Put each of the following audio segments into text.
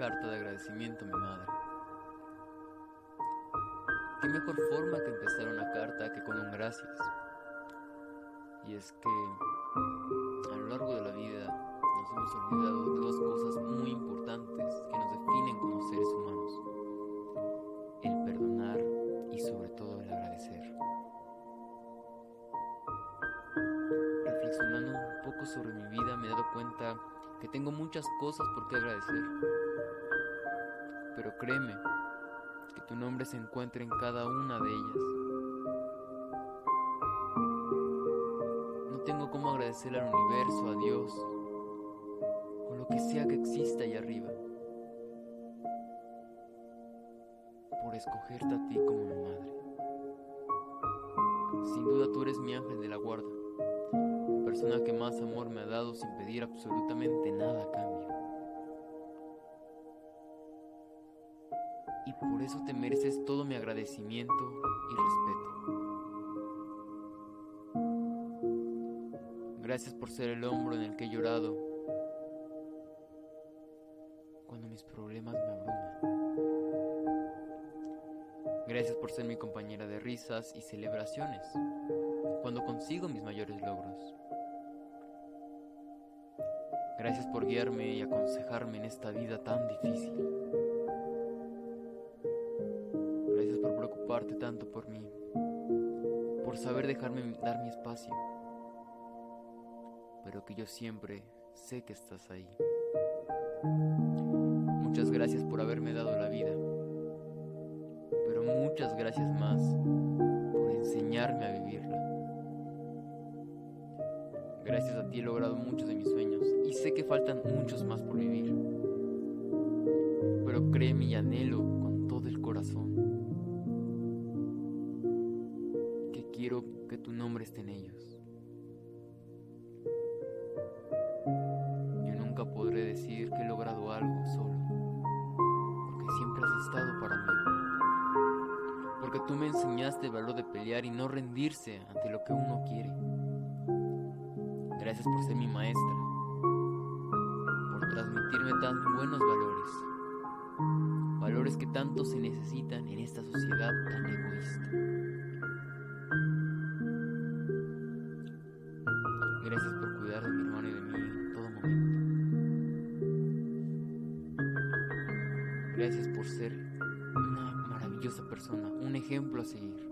carta de agradecimiento mi madre. ¿Qué mejor forma que empezar una carta que con un gracias? Y es que a lo largo de la vida nos hemos olvidado de dos cosas muy importantes que nos definen como seres humanos. El perdonar y sobre todo el agradecer. Reflexionando un poco sobre mi vida me he dado cuenta que tengo muchas cosas por qué agradecer. Pero créeme, que tu nombre se encuentre en cada una de ellas. No tengo cómo agradecer al universo, a Dios, o lo que sea que exista allá arriba, por escogerte a ti como mi madre. Sin duda tú eres mi ángel de la guarda, la persona que más amor me ha dado sin pedir absolutamente nada a cambio. Por eso te mereces todo mi agradecimiento y respeto. Gracias por ser el hombro en el que he llorado cuando mis problemas me abruman. Gracias por ser mi compañera de risas y celebraciones cuando consigo mis mayores logros. Gracias por guiarme y aconsejarme en esta vida tan difícil. Tanto por mí, por saber dejarme dar mi espacio, pero que yo siempre sé que estás ahí. Muchas gracias por haberme dado la vida, pero muchas gracias más por enseñarme a vivirla. Gracias a ti he logrado muchos de mis sueños y sé que faltan muchos más por vivir. Pero créeme y anhelo con todo el corazón quiero que tu nombre esté en ellos. Yo nunca podré decir que he logrado algo solo, porque siempre has estado para mí. Porque tú me enseñaste el valor de pelear y no rendirse ante lo que uno quiere. Gracias por ser mi maestra, por transmitirme tan buenos valores, valores que tanto se necesitan en esta sociedad tan egoísta. Gracias por cuidar de mi hermano y de mí en todo momento. Gracias por ser una maravillosa persona, un ejemplo a seguir.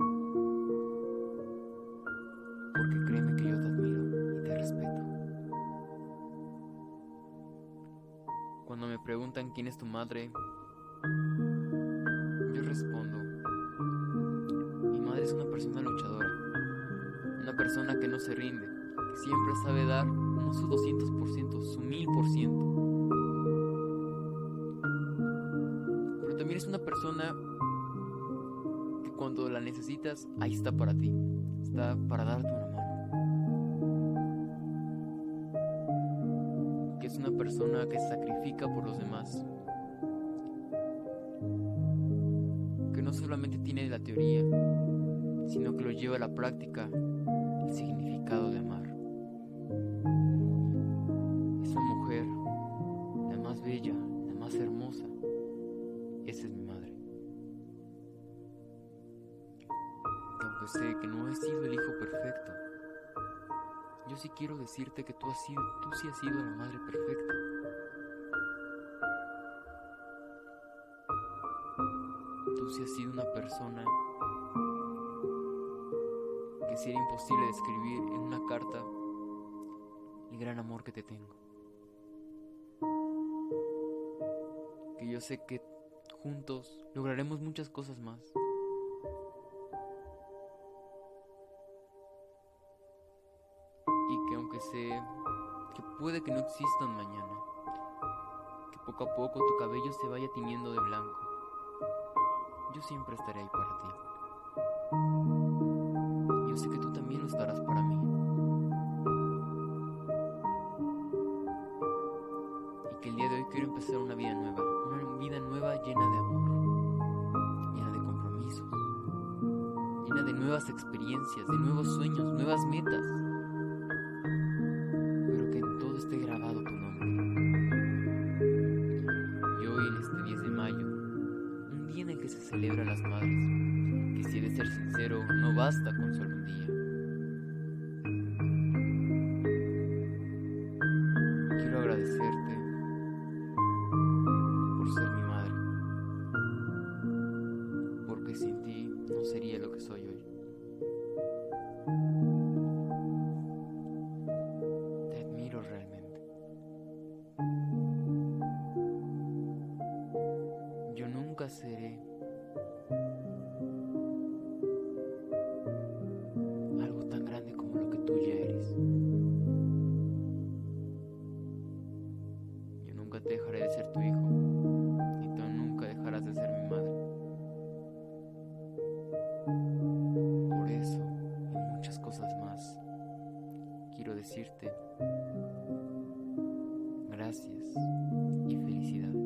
Porque créeme que yo te admiro y te respeto. Cuando me preguntan quién es tu madre, yo respondo, mi madre es una persona luchadora, una persona que no se rinde que siempre sabe dar su 200%, su 1000%. Pero también es una persona que cuando la necesitas, ahí está para ti, está para darte una mano. Que es una persona que se sacrifica por los demás. Que no solamente tiene la teoría, sino que lo lleva a la práctica el significado de amar. Esa mujer, la más bella, la más hermosa, esa es mi madre. aunque sé que no he sido el hijo perfecto, yo sí quiero decirte que tú, has sido, tú sí has sido la madre perfecta. Tú sí has sido una persona que si era imposible describir en una carta gran amor que te tengo. Que yo sé que juntos lograremos muchas cosas más. Y que aunque sé que puede que no existan mañana, que poco a poco tu cabello se vaya tiñendo de blanco, yo siempre estaré ahí para ti. Yo sé que tú también lo estarás que el día de hoy quiero empezar una vida nueva, una vida nueva llena de amor, llena de compromisos, llena de nuevas experiencias, de nuevos sueños, nuevas metas, pero que en todo esté grabado tu nombre. Y hoy, en este 10 de mayo, un día en el que se celebra a las madres, que si he de ser sincero, no basta con solo un día no sería lo que soy hoy. Te admiro realmente. Yo nunca seré decirte gracias y felicidad.